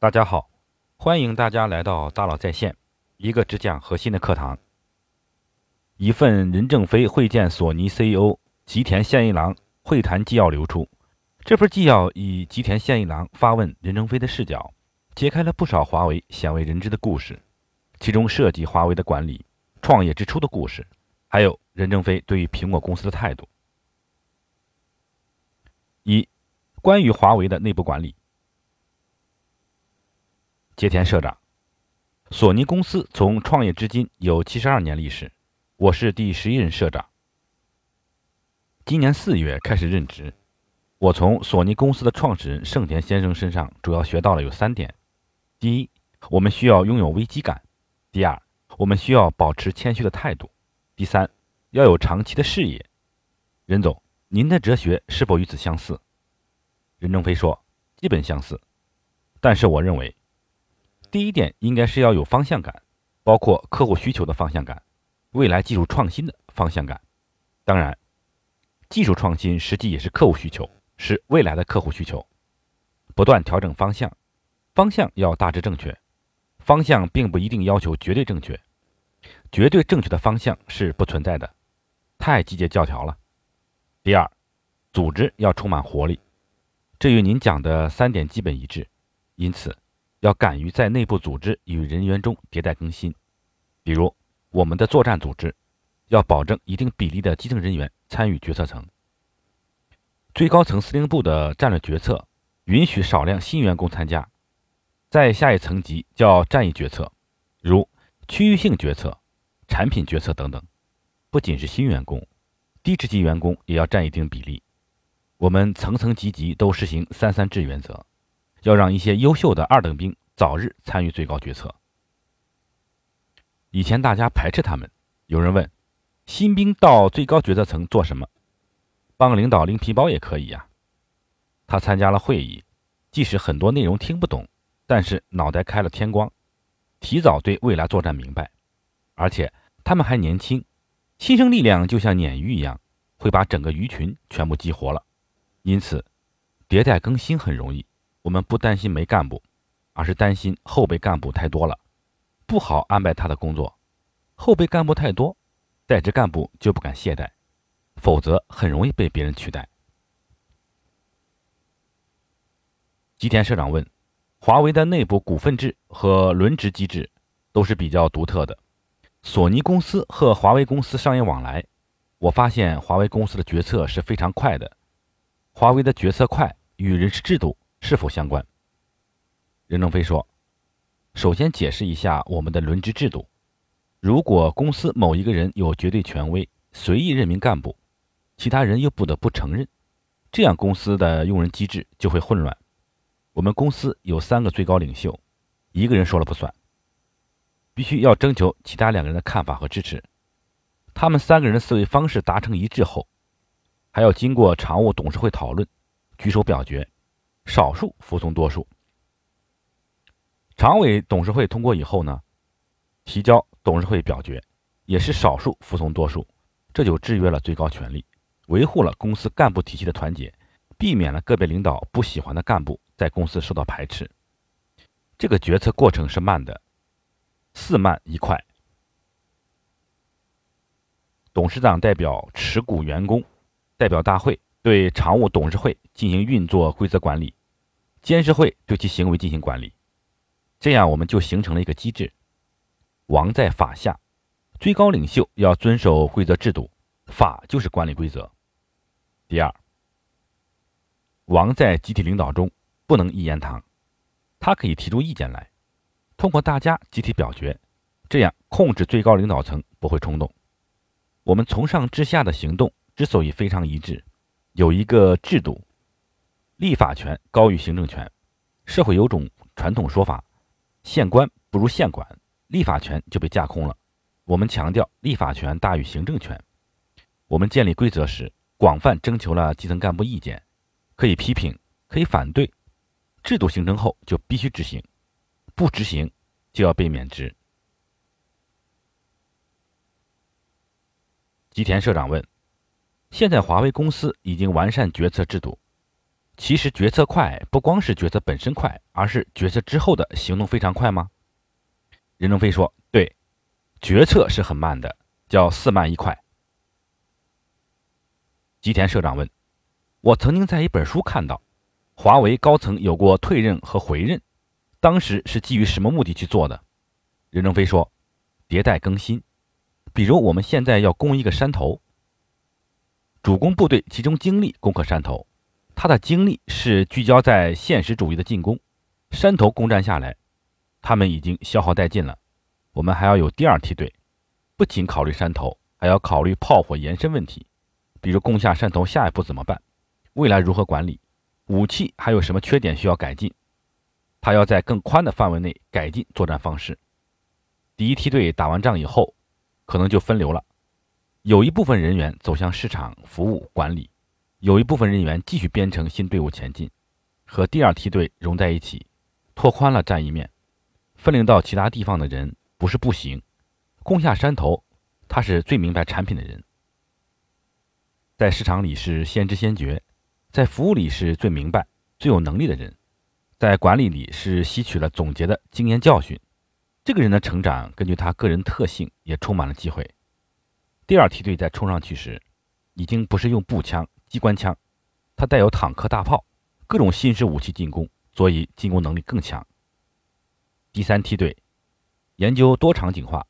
大家好，欢迎大家来到大佬在线，一个只讲核心的课堂。一份任正非会见索尼 CEO 吉田宪一郎会谈纪要流出。这份纪要以吉田宪一郎发问任正非的视角，揭开了不少华为鲜为人知的故事，其中涉及华为的管理、创业之初的故事，还有任正非对于苹果公司的态度。一、关于华为的内部管理。吉田社长，索尼公司从创业至今有七十二年历史，我是第十一任社长。今年四月开始任职，我从索尼公司的创始人盛田先生身上主要学到了有三点：第一，我们需要拥有危机感；第二，我们需要保持谦虚的态度；第三，要有长期的视野。任总，您的哲学是否与此相似？任正非说：基本相似，但是我认为。第一点应该是要有方向感，包括客户需求的方向感，未来技术创新的方向感。当然，技术创新实际也是客户需求，是未来的客户需求。不断调整方向，方向要大致正确。方向并不一定要求绝对正确，绝对正确的方向是不存在的，太季节教条了。第二，组织要充满活力，这与您讲的三点基本一致。因此。要敢于在内部组织与人员中迭代更新，比如我们的作战组织，要保证一定比例的基层人员参与决策层。最高层司令部的战略决策允许少量新员工参加，在下一层级叫战役决策，如区域性决策、产品决策等等。不仅是新员工，低职级员工也要占一定比例。我们层层级级都实行三三制原则。要让一些优秀的二等兵早日参与最高决策。以前大家排斥他们，有人问：新兵到最高决策层做什么？帮领导拎皮包也可以呀。他参加了会议，即使很多内容听不懂，但是脑袋开了天光，提早对未来作战明白。而且他们还年轻，新生力量就像鲶鱼一样，会把整个鱼群全部激活了。因此，迭代更新很容易。我们不担心没干部，而是担心后备干部太多了，不好安排他的工作。后备干部太多，在职干部就不敢懈怠，否则很容易被别人取代。吉田社长问：华为的内部股份制和轮值机制都是比较独特的。索尼公司和华为公司商业往来，我发现华为公司的决策是非常快的。华为的决策快与人事制度。是否相关？任正非说：“首先解释一下我们的轮值制度。如果公司某一个人有绝对权威，随意任命干部，其他人又不得不承认，这样公司的用人机制就会混乱。我们公司有三个最高领袖，一个人说了不算，必须要征求其他两个人的看法和支持。他们三个人的思维方式达成一致后，还要经过常务董事会讨论，举手表决。”少数服从多数，常委董事会通过以后呢，提交董事会表决，也是少数服从多数，这就制约了最高权力，维护了公司干部体系的团结，避免了个别领导不喜欢的干部在公司受到排斥。这个决策过程是慢的，四慢一快。董事长代表持股员工代表大会对常务董事会进行运作规则管理。监事会对其行为进行管理，这样我们就形成了一个机制：王在法下，最高领袖要遵守规则制度，法就是管理规则。第二，王在集体领导中不能一言堂，他可以提出意见来，通过大家集体表决，这样控制最高领导层不会冲动。我们从上至下的行动之所以非常一致，有一个制度。立法权高于行政权，社会有种传统说法：县官不如县管，立法权就被架空了。我们强调立法权大于行政权。我们建立规则时，广泛征求了基层干部意见，可以批评，可以反对。制度形成后就必须执行，不执行就要被免职。吉田社长问：现在华为公司已经完善决策制度。其实决策快不光是决策本身快，而是决策之后的行动非常快吗？任正非说：“对，决策是很慢的，叫四慢一快。”吉田社长问：“我曾经在一本书看到，华为高层有过退任和回任，当时是基于什么目的去做的？”任正非说：“迭代更新，比如我们现在要攻一个山头，主攻部队集中精力攻克山头。”他的精力是聚焦在现实主义的进攻，山头攻占下来，他们已经消耗殆尽了。我们还要有第二梯队，不仅考虑山头，还要考虑炮火延伸问题，比如攻下山头下一步怎么办，未来如何管理，武器还有什么缺点需要改进。他要在更宽的范围内改进作战方式。第一梯队打完仗以后，可能就分流了，有一部分人员走向市场服务管理。有一部分人员继续编成新队伍前进，和第二梯队融在一起，拓宽了战役面。分流到其他地方的人不是不行，攻下山头，他是最明白产品的人，在市场里是先知先觉，在服务里是最明白、最有能力的人，在管理里是吸取了总结的经验教训。这个人的成长根据他个人特性也充满了机会。第二梯队在冲上去时，已经不是用步枪。机关枪，它带有坦克、大炮，各种新式武器进攻，所以进攻能力更强。第三梯队研究多场景化，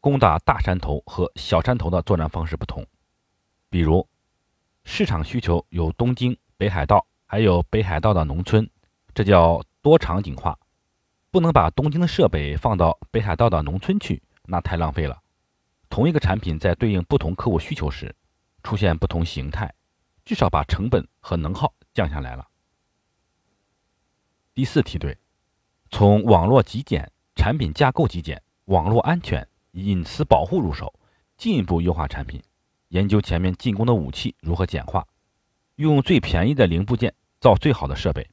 攻打大山头和小山头的作战方式不同。比如，市场需求有东京、北海道，还有北海道的农村，这叫多场景化。不能把东京的设备放到北海道的农村去，那太浪费了。同一个产品在对应不同客户需求时。出现不同形态，至少把成本和能耗降下来了。第四梯队从网络极简、产品架构极简、网络安全、隐私保护入手，进一步优化产品，研究前面进攻的武器如何简化，用最便宜的零部件造最好的设备。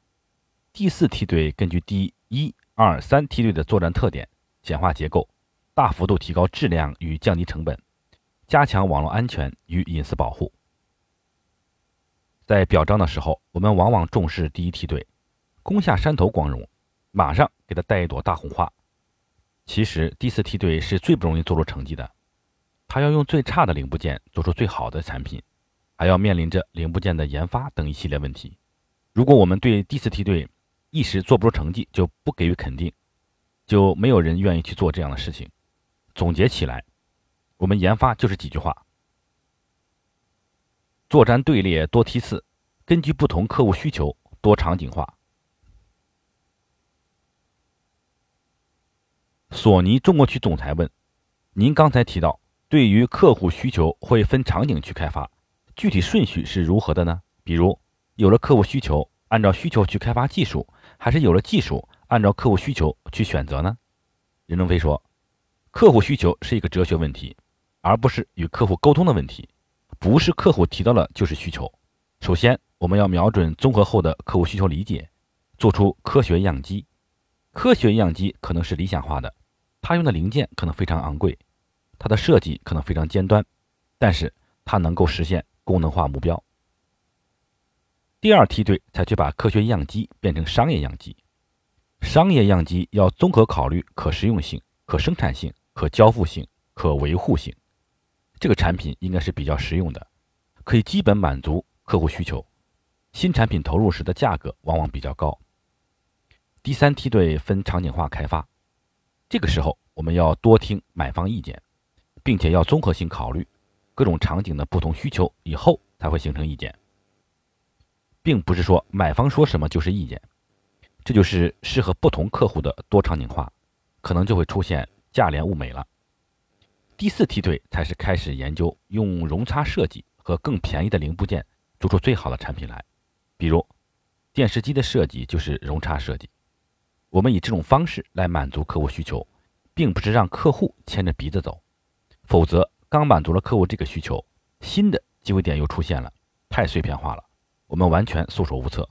第四梯队根据第一、二、三梯队的作战特点，简化结构，大幅度提高质量与降低成本。加强网络安全与隐私保护。在表彰的时候，我们往往重视第一梯队，攻下山头光荣，马上给他带一朵大红花。其实第四梯队是最不容易做出成绩的，他要用最差的零部件做出最好的产品，还要面临着零部件的研发等一系列问题。如果我们对第四梯队一时做不出成绩就不给予肯定，就没有人愿意去做这样的事情。总结起来。我们研发就是几句话：作战队列多梯次，根据不同客户需求多场景化。索尼中国区总裁问：“您刚才提到，对于客户需求会分场景去开发，具体顺序是如何的呢？比如，有了客户需求，按照需求去开发技术，还是有了技术，按照客户需求去选择呢？”任正非说：“客户需求是一个哲学问题。”而不是与客户沟通的问题，不是客户提到了就是需求。首先，我们要瞄准综合后的客户需求理解，做出科学样机。科学样机可能是理想化的，它用的零件可能非常昂贵，它的设计可能非常尖端，但是它能够实现功能化目标。第二梯队才去把科学样机变成商业样机。商业样机要综合考虑可实用性、可生产性、可交付性、可维护性。这个产品应该是比较实用的，可以基本满足客户需求。新产品投入时的价格往往比较高。第三梯队分场景化开发，这个时候我们要多听买方意见，并且要综合性考虑各种场景的不同需求，以后才会形成意见，并不是说买方说什么就是意见。这就是适合不同客户的多场景化，可能就会出现价廉物美了。第四梯队才是开始研究用容差设计和更便宜的零部件做出最好的产品来，比如电视机的设计就是容差设计。我们以这种方式来满足客户需求，并不是让客户牵着鼻子走，否则刚满足了客户这个需求，新的机会点又出现了，太碎片化了，我们完全束手无策。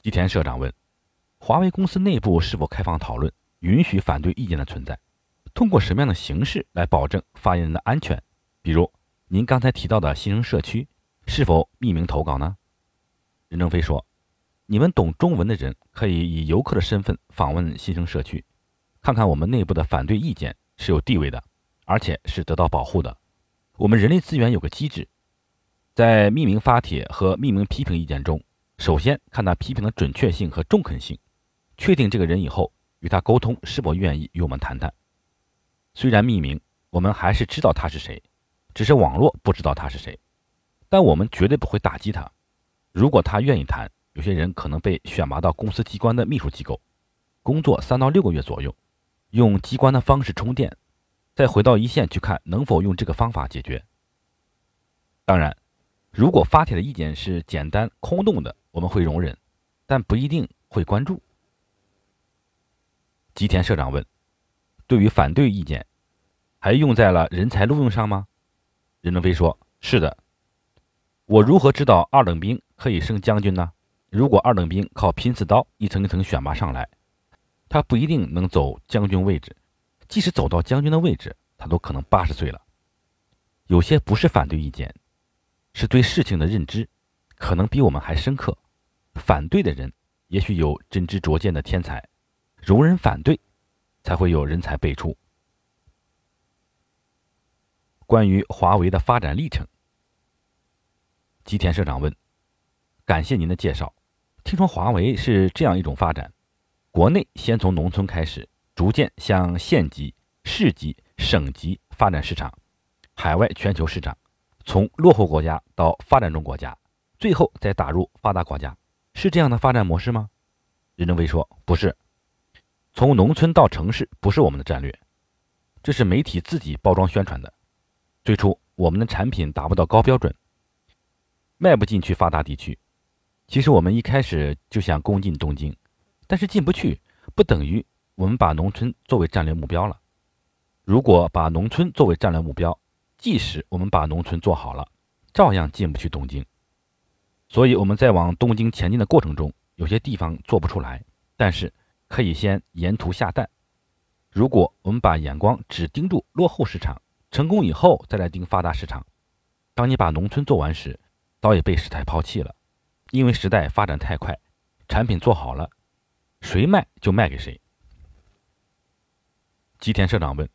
吉田社长问：华为公司内部是否开放讨论，允许反对意见的存在？通过什么样的形式来保证发言人的安全？比如您刚才提到的新生社区，是否匿名投稿呢？任正非说：“你们懂中文的人可以以游客的身份访问新生社区，看看我们内部的反对意见是有地位的，而且是得到保护的。我们人力资源有个机制，在匿名发帖和匿名批评意见中，首先看他批评的准确性和中肯性，确定这个人以后，与他沟通是否愿意与我们谈谈。虽然匿名，我们还是知道他是谁，只是网络不知道他是谁，但我们绝对不会打击他。”如果他愿意谈，有些人可能被选拔到公司机关的秘书机构，工作三到六个月左右，用机关的方式充电，再回到一线去看能否用这个方法解决。当然，如果发帖的意见是简单空洞的，我们会容忍，但不一定会关注。吉田社长问：“对于反对意见，还用在了人才录用上吗？”任正非说：“是的。”我如何知道二等兵可以升将军呢？如果二等兵靠拼刺刀一层一层选拔上来，他不一定能走将军位置。即使走到将军的位置，他都可能八十岁了。有些不是反对意见，是对事情的认知，可能比我们还深刻。反对的人也许有真知灼见的天才，容忍反对，才会有人才辈出。关于华为的发展历程。吉田社长问：“感谢您的介绍。听说华为是这样一种发展：国内先从农村开始，逐渐向县级、市级、省级发展市场，海外全球市场，从落后国家到发展中国家，最后再打入发达国家，是这样的发展模式吗？”任正非说：“不是，从农村到城市不是我们的战略，这是媒体自己包装宣传的。最初我们的产品达不到高标准。”迈不进去发达地区，其实我们一开始就想攻进东京，但是进不去，不等于我们把农村作为战略目标了。如果把农村作为战略目标，即使我们把农村做好了，照样进不去东京。所以我们在往东京前进的过程中，有些地方做不出来，但是可以先沿途下蛋。如果我们把眼光只盯住落后市场，成功以后再来盯发达市场，当你把农村做完时，早已被时代抛弃了，因为时代发展太快，产品做好了，谁卖就卖给谁。吉田社长问：“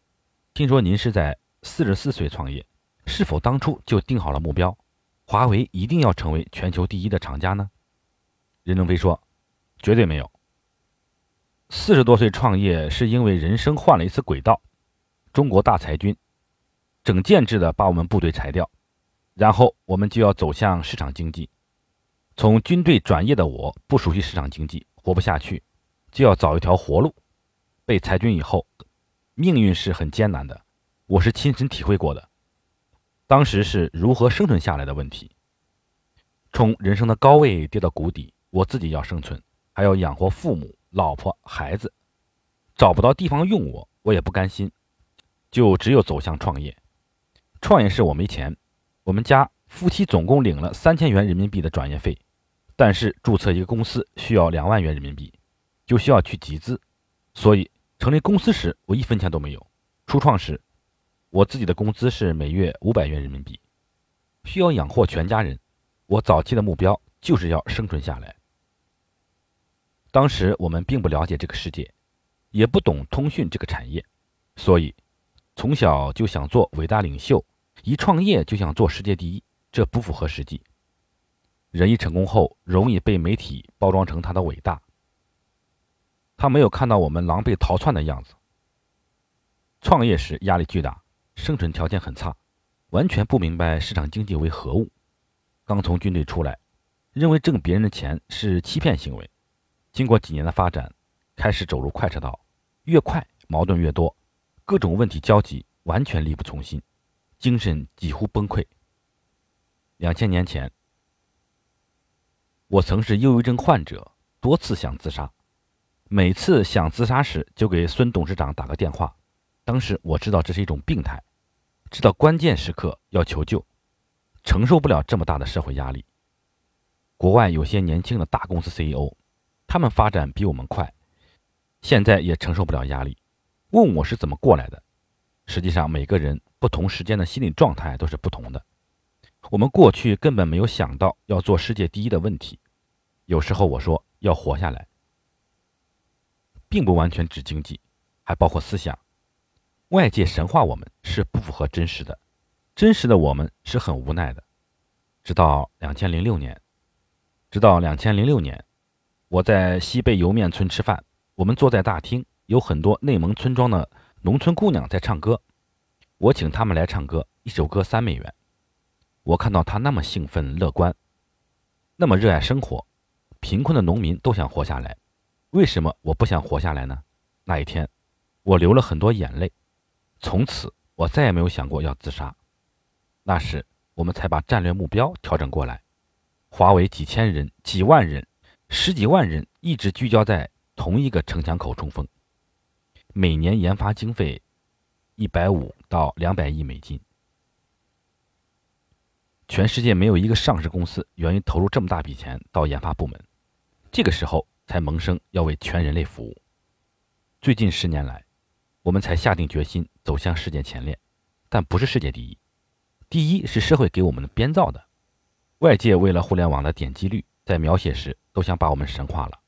听说您是在四十四岁创业，是否当初就定好了目标，华为一定要成为全球第一的厂家呢？”任正非说：“绝对没有。四十多岁创业是因为人生换了一次轨道，中国大裁军，整建制的把我们部队裁掉。”然后我们就要走向市场经济。从军队转业的我，不熟悉市场经济，活不下去，就要找一条活路。被裁军以后，命运是很艰难的，我是亲身体会过的。当时是如何生存下来的问题。从人生的高位跌到谷底，我自己要生存，还要养活父母、老婆、孩子，找不到地方用我，我也不甘心，就只有走向创业。创业是我没钱。我们家夫妻总共领了三千元人民币的转业费，但是注册一个公司需要两万元人民币，就需要去集资，所以成立公司时我一分钱都没有。初创时，我自己的工资是每月五百元人民币，需要养活全家人。我早期的目标就是要生存下来。当时我们并不了解这个世界，也不懂通讯这个产业，所以从小就想做伟大领袖。一创业就想做世界第一，这不符合实际。人一成功后，容易被媒体包装成他的伟大。他没有看到我们狼狈逃窜的样子。创业时压力巨大，生存条件很差，完全不明白市场经济为何物。刚从军队出来，认为挣别人的钱是欺骗行为。经过几年的发展，开始走入快车道，越快矛盾越多，各种问题交集，完全力不从心。精神几乎崩溃。两千年前，我曾是忧郁症患者，多次想自杀。每次想自杀时，就给孙董事长打个电话。当时我知道这是一种病态，知道关键时刻要求救，承受不了这么大的社会压力。国外有些年轻的大公司 CEO，他们发展比我们快，现在也承受不了压力，问我是怎么过来的。实际上，每个人不同时间的心理状态都是不同的。我们过去根本没有想到要做世界第一的问题。有时候我说要活下来，并不完全指经济，还包括思想。外界神话我们是不符合真实的，真实的我们是很无奈的。直到两千零六年，直到两千零六年，我在西贝莜面村吃饭，我们坐在大厅，有很多内蒙村庄的农村姑娘在唱歌，我请他们来唱歌，一首歌三美元。我看到他那么兴奋乐观，那么热爱生活，贫困的农民都想活下来，为什么我不想活下来呢？那一天，我流了很多眼泪。从此，我再也没有想过要自杀。那时，我们才把战略目标调整过来，华为几千人、几万人、十几万人一直聚焦在同一个城墙口冲锋，每年研发经费一百五到两百亿美金。全世界没有一个上市公司愿意投入这么大笔钱到研发部门。这个时候才萌生要为全人类服务。最近十年来。我们才下定决心走向世界前列，但不是世界第一。第一是社会给我们的编造的，外界为了互联网的点击率，在描写时都想把我们神化了。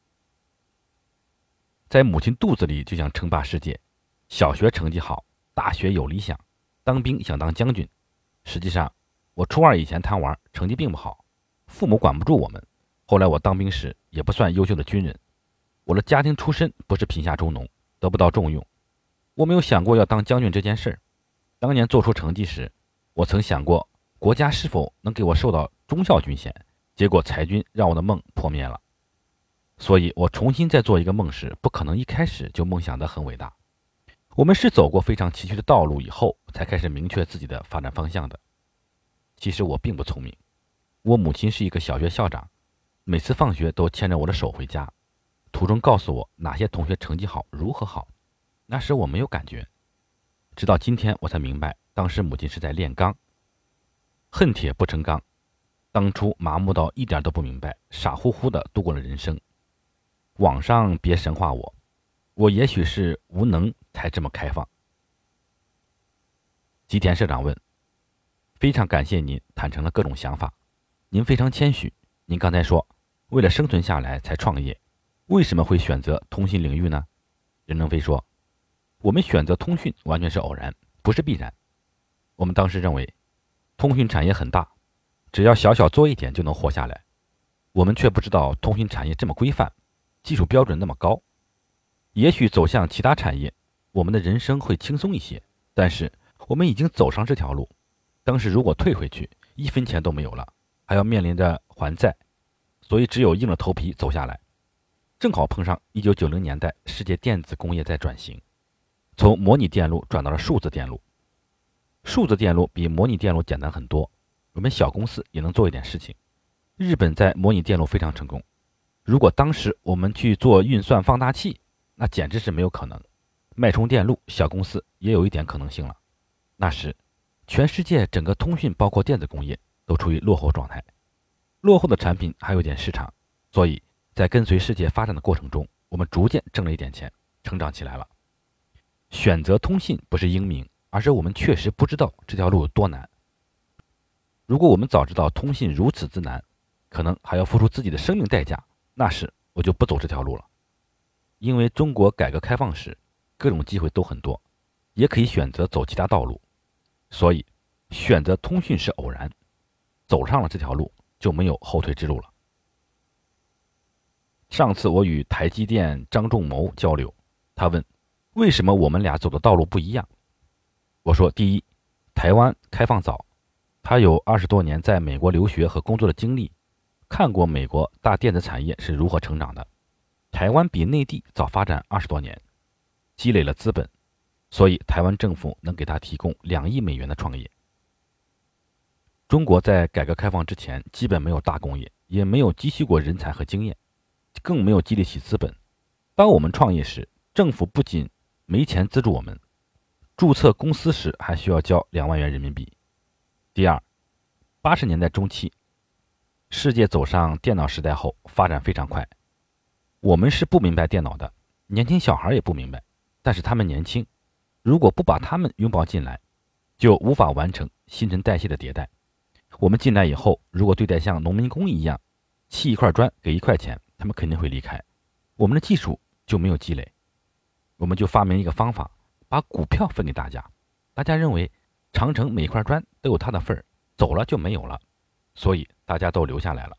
在母亲肚子里就想称霸世界，小学成绩好，大学有理想，当兵想当将军。实际上，我初二以前贪玩，成绩并不好，父母管不住我们。后来我当兵时也不算优秀的军人，我的家庭出身不是贫下中农，得不到重用。我没有想过要当将军这件事儿。当年做出成绩时，我曾想过国家是否能给我授到中校军衔，结果裁军让我的梦破灭了。所以，我重新再做一个梦时，不可能一开始就梦想得很伟大。我们是走过非常崎岖的道路以后，才开始明确自己的发展方向的。其实我并不聪明。我母亲是一个小学校长，每次放学都牵着我的手回家，途中告诉我哪些同学成绩好，如何好。那时我没有感觉，直到今天我才明白，当时母亲是在炼钢。恨铁不成钢，当初麻木到一点都不明白，傻乎乎的度过了人生。网上别神化我，我也许是无能才这么开放。吉田社长问：“非常感谢您坦诚了各种想法，您非常谦虚。您刚才说，为了生存下来才创业，为什么会选择通信领域呢？”任正非说。我们选择通讯完全是偶然，不是必然。我们当时认为，通讯产业很大，只要小小做一点就能活下来。我们却不知道通讯产业这么规范，技术标准那么高。也许走向其他产业，我们的人生会轻松一些。但是我们已经走上这条路，当时如果退回去，一分钱都没有了，还要面临着还债，所以只有硬着头皮走下来。正好碰上一九九零年代，世界电子工业在转型。从模拟电路转到了数字电路，数字电路比模拟电路简单很多，我们小公司也能做一点事情。日本在模拟电路非常成功，如果当时我们去做运算放大器，那简直是没有可能。脉冲电路，小公司也有一点可能性了。那时，全世界整个通讯包括电子工业都处于落后状态，落后的产品还有一点市场，所以在跟随世界发展的过程中，我们逐渐挣了一点钱，成长起来了。选择通信不是英明，而是我们确实不知道这条路有多难。如果我们早知道通信如此之难，可能还要付出自己的生命代价，那时我就不走这条路了。因为中国改革开放时，各种机会都很多，也可以选择走其他道路。所以，选择通讯是偶然，走上了这条路就没有后退之路了。上次我与台积电张仲谋交流，他问。为什么我们俩走的道路不一样？我说，第一，台湾开放早，他有二十多年在美国留学和工作的经历，看过美国大电子产业是如何成长的。台湾比内地早发展二十多年，积累了资本，所以台湾政府能给他提供两亿美元的创业。中国在改革开放之前基本没有大工业，也没有积蓄过人才和经验，更没有积累起资本。当我们创业时，政府不仅没钱资助我们，注册公司时还需要交两万元人民币。第二，八十年代中期，世界走上电脑时代后发展非常快，我们是不明白电脑的，年轻小孩也不明白，但是他们年轻，如果不把他们拥抱进来，就无法完成新陈代谢的迭代。我们进来以后，如果对待像农民工一样，砌一块砖给一块钱，他们肯定会离开。我们的技术就没有积累，我们就发明一个方法，把股票分给大家。大家认为长城每块砖都有它的份儿，走了就没有了，所以大家都留下来了。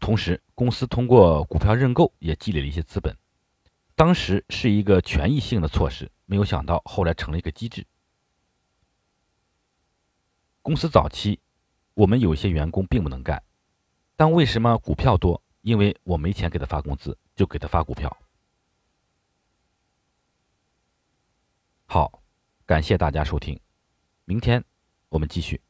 同时，公司通过股票认购也积累了一些资本。当时是一个权益性的措施，没有想到后来成了一个机制。公司早期，我们有些员工并不能干，但为什么股票多？因为我没钱给他发工资，就给他发股票。好，感谢大家收听，明天我们继续。